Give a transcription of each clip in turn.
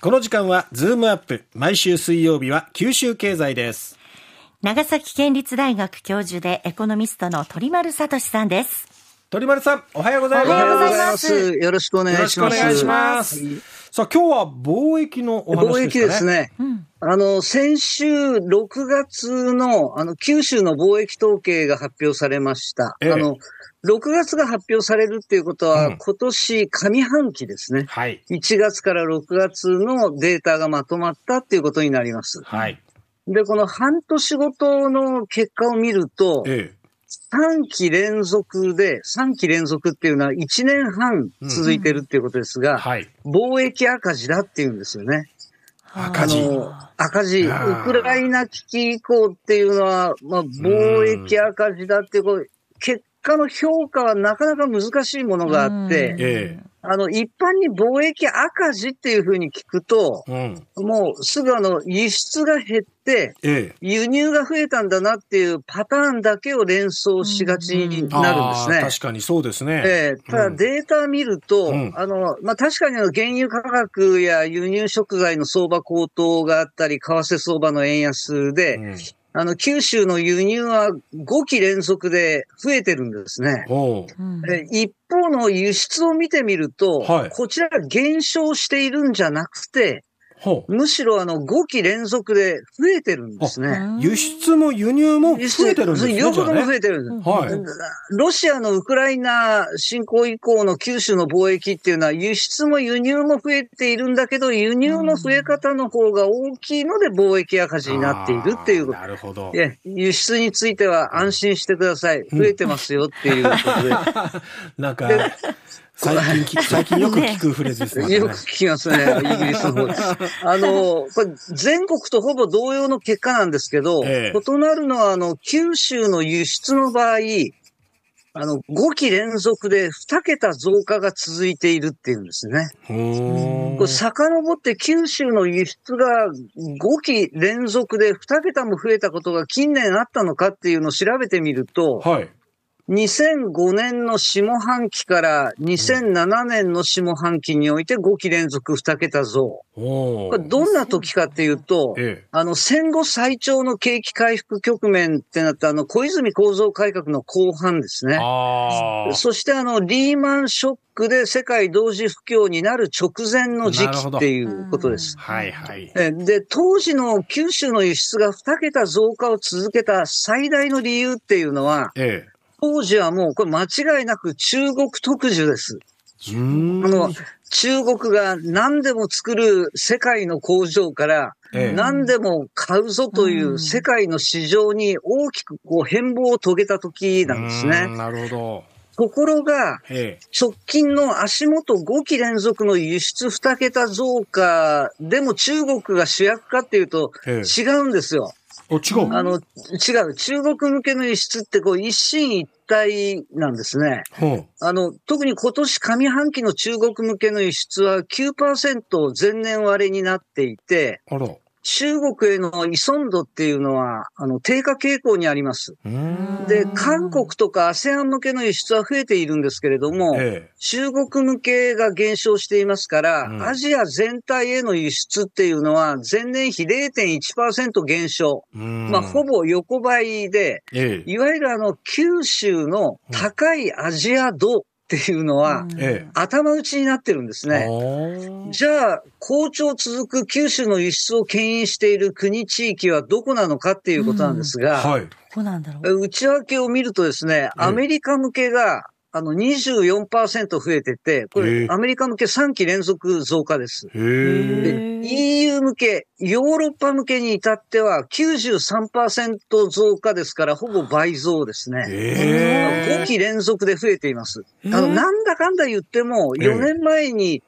この時間はズームアップ毎週水曜日は九州経済です。長崎県立大学教授でエコノミストの鳥丸聡さんです。鳥丸さんおはようございますおはようございますよろしくお願いしますよろしくお願いしますさあ今日は貿易のお話ですか、ね、貿易ですね。うんあの、先週6月の、あの、九州の貿易統計が発表されました。ええ、あの、6月が発表されるっていうことは、うん、今年上半期ですね。はい。1月から6月のデータがまとまったっていうことになります。はい。で、この半年ごとの結果を見ると、ええ、3期連続で、3期連続っていうのは1年半続いてるっていうことですが、うんはい、貿易赤字だっていうんですよね。赤字。赤字。ウクライナ危機以降っていうのは、まあ、貿易赤字だってこう、結果の評価はなかなか難しいものがあって、あの、一般に貿易赤字っていうふうに聞くと、うん、もうすぐあの、輸出が減って、輸入が増えたんだなっていうパターンだけを連想しがちになるんですね。確かにそうですね。えー、ただデータ見ると、うん、あの、まあ、確かにあの、原油価格や輸入食材の相場高騰があったり、為替相場の円安で、うん。あの、九州の輸入は5期連続で増えてるんですね。一方の輸出を見てみると、はい、こちら減少しているんじゃなくて、むしろあの5期連続で増えてるんですね。輸出も輸入も増えてるんですね。両方とも増えてるんです、はい。ロシアのウクライナ侵攻以降の九州の貿易っていうのは輸出も輸入も増えているんだけど、輸入の増え方の方が大きいので貿易赤字になっているっていうこと。なるほど。輸出については安心してください。増えてますよっていうことで。なんか、最近、最近よく聞くフレーズですね。よく聞きますね、イギリスの方で。あの、これ全国とほぼ同様の結果なんですけど、ええ、異なるのは、あの、九州の輸出の場合、あの、5期連続で2桁増加が続いているっていうんですね。これ遡って九州の輸出が5期連続で2桁も増えたことが近年あったのかっていうのを調べてみると、はい、2005年の下半期から2007年の下半期において5期連続2桁増。これどんな時かっていうと、ええ、あの戦後最長の景気回復局面ってなったあの小泉構造改革の後半ですね。そしてあのリーマンショックで世界同時不況になる直前の時期っていうことです。はいはい。で、当時の九州の輸出が2桁増加を続けた最大の理由っていうのは、ええ当時はもうこれ間違いなく中国特需です。あの、中国が何でも作る世界の工場から何でも買うぞという世界の市場に大きくこう変貌を遂げた時なんですね。なるほど。ところが、直近の足元5期連続の輸出2桁増加でも中国が主役かっていうと違うんですよ。違うあの、違う。中国向けの輸出ってこう一進一退なんですね。あの、特に今年上半期の中国向けの輸出は9%前年割れになっていて、あら。中国への依存度っていうのは、あの、低下傾向にあります。で、韓国とか ASEAN 向けの輸出は増えているんですけれども、ええ、中国向けが減少していますから、うん、アジア全体への輸出っていうのは、前年比0.1%減少。まあ、ほぼ横ばいで、え、いわゆるあの、九州の高いアジア度っていうのは、頭打ちになってるんですね。じゃあ、好調続く九州の輸出を牽引している国地域はどこなのかっていうことなんですが、はい、内訳を見るとですね、アメリカ向けがあの24%増えてて、これアメリカ向け3期連続増加です。で EU 向け、ヨーロッパ向けに至っては93%増加ですから、ほぼ倍増ですね。5期連続で増えています。あの、なんだかんだ言っても、4年前に、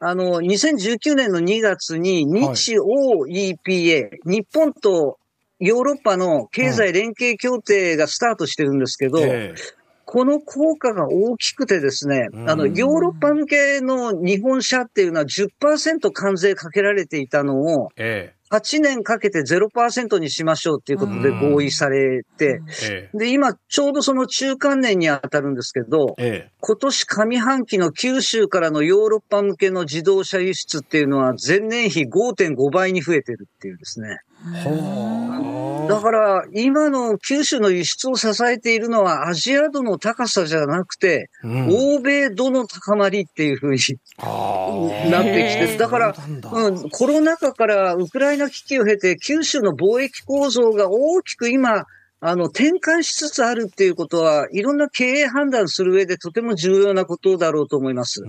あの、2019年の2月に日欧 EPA、日本とヨーロッパの経済連携協定がスタートしてるんですけど、この効果が大きくてですね、あの、ヨーロッパ向けの日本車っていうのは10%関税かけられていたのを、ええ、8年かけて0%にしましょうっていうことで合意されて、で、今、ちょうどその中間年に当たるんですけど、今年上半期の九州からのヨーロッパ向けの自動車輸出っていうのは前年比5.5倍に増えてるっていうですね。だから、今の九州の輸出を支えているのは、アジア度の高さじゃなくて、うん、欧米度の高まりっていうふうになってきて、だから、うん、コロナ禍からウクライナ危機を経て、九州の貿易構造が大きく今、あの、転換しつつあるっていうことは、いろんな経営判断する上でとても重要なことだろうと思います。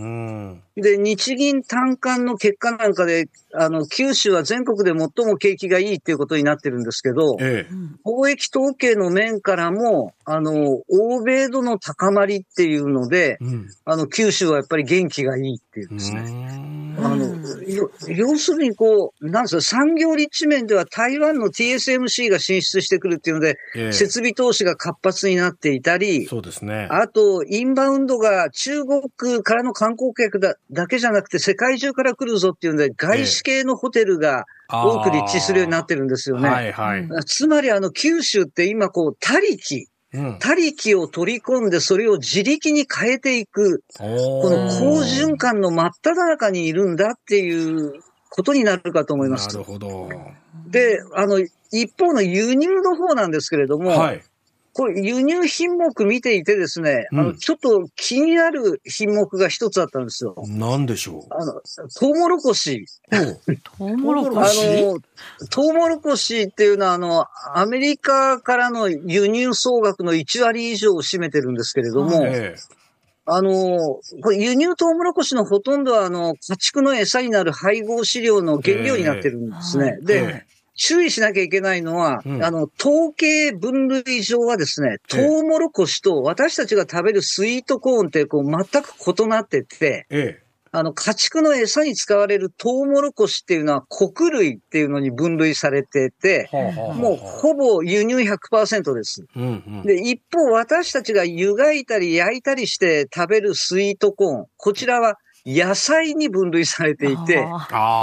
で、日銀単管の結果なんかで、あの、九州は全国で最も景気がいいっていうことになってるんですけど、ええ、貿易統計の面からも、あの、欧米度の高まりっていうので、うん、あの、九州はやっぱり元気がいいっていうですね。あの、要するにこう、なんですか、産業立地面では台湾の TSMC が進出してくるっていうので、え、設備投資が活発になっていたり、そうですね。あと、インバウンドが中国からの観光客だだけじゃなくて世界中から来るぞっていうので、外資系のホテルが多く立地するようになってるんですよね。はいはい。つまりあの九州って今こう、他力、他力を取り込んで、それを自力に変えていく、この好循環の真っ只中にいるんだっていうことになるかと思います。なるほど。で、あの、一方の輸入の方なんですけれども、はい、これ輸入品目見ていてですね、うん、あの、ちょっと気になる品目が一つあったんですよ。何でしょう？あの、トウモロコシ。トウモロコシ？あの、トウモロコシっていうのは、あの、アメリカからの輸入総額の1割以上を占めてるんですけれども、あの、これ輸入トウモロコシのほとんどは、あの、家畜の餌になる配合飼料の原料になってるんですね。で、注意しなきゃいけないのは、うん、あの、統計分類上はですね、トウモロコシと私たちが食べるスイートコーンってこう全く異なってて、ええ、あの、家畜の餌に使われるトウモロコシっていうのは穀類っていうのに分類されてて、もうほぼ輸入100%です、うんうん。で、一方私たちが湯がいたり焼いたりして食べるスイートコーン、こちらは野菜に分類されていて、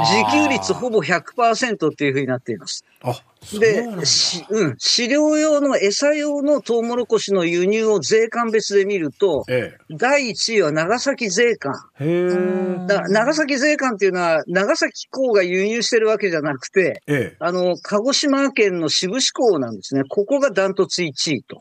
自給率ほぼ100%っていうふうになっています。で、し、うん、飼料用の餌用のトウモロコシの輸入を税関別で見ると、ええ、第1位は長崎税関。長崎税関っていうのは、長崎港が輸入してるわけじゃなくて、ええ、あの、鹿児島県の志布志港なんですね。ここがダントツ1位と。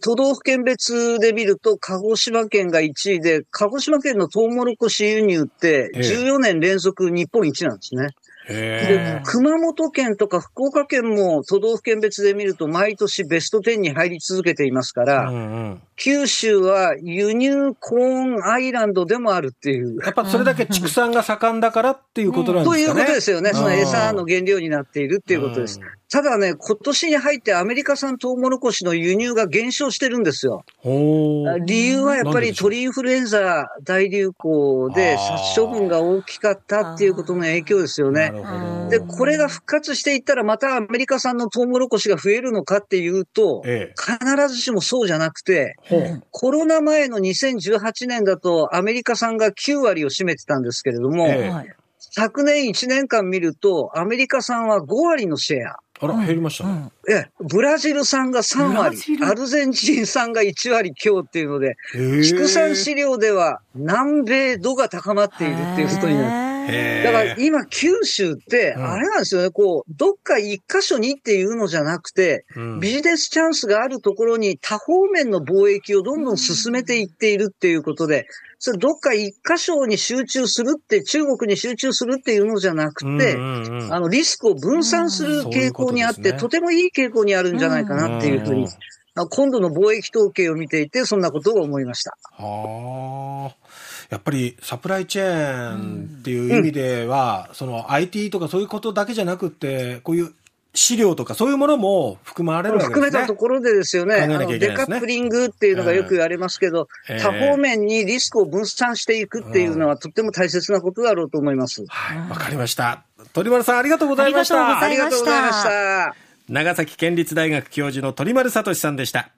都道府県別で見ると、鹿児島県が1位で、鹿児島県のトウモロコシ輸入って14年連続日本一なんですね。で、熊本県とか福岡県も都道府県別で見ると毎年ベスト10に入り続けていますから、うんうん、九州は輸入コーンアイランドでもあるっていう。やっぱそれだけ畜産が盛んだからっていうことなんですかね。ということですよね。その餌の原料になっているっていうことです。ただね、今年に入ってアメリカ産トウモロコシの輸入が減少してるんですよ。理由はやっぱり鳥インフルエンザ大流行で殺処分が大きかったっていうことの影響ですよね。で、これが復活していったらまたアメリカ産のトウモロコシが増えるのかっていうと、ええ、必ずしもそうじゃなくて、コロナ前の2018年だとアメリカ産が9割を占めてたんですけれども、え、昨年1年間見るとアメリカ産は5割のシェア。あら、減りましたね。ええ、ブラジル産が3割、アルゼンチン産が1割強っていうので、畜産飼料では南米度が高まっているっていうことになる。だから今九州って、あれなんですよね、こう、どっか一箇所にっていうのじゃなくて、ビジネスチャンスがあるところに多方面の貿易をどんどん進めていっているっていうことで、それどっか一箇所に集中するって、中国に集中するっていうのじゃなくて、あの、リスクを分散する傾向にあって、とてもいい傾向にあるんじゃないかなっていうふうに、今度の貿易統計を見ていて、そんなことを思いました。はあ。やっぱりサプライチェーンっていう意味では、うん、その IT とかそういうことだけじゃなくて、こういう資料とかそういうものも含まれるわけですね。含めたところでですよね。ねデカップリングっていうのがよく言われますけど、えー、多方面にリスクを分散していくっていうのはとっても大切なことだろうと思います。はい、わかりました。鳥丸さんありがとうございました。ありがとうございました。長崎県立大学教授の鳥丸聡さんでした。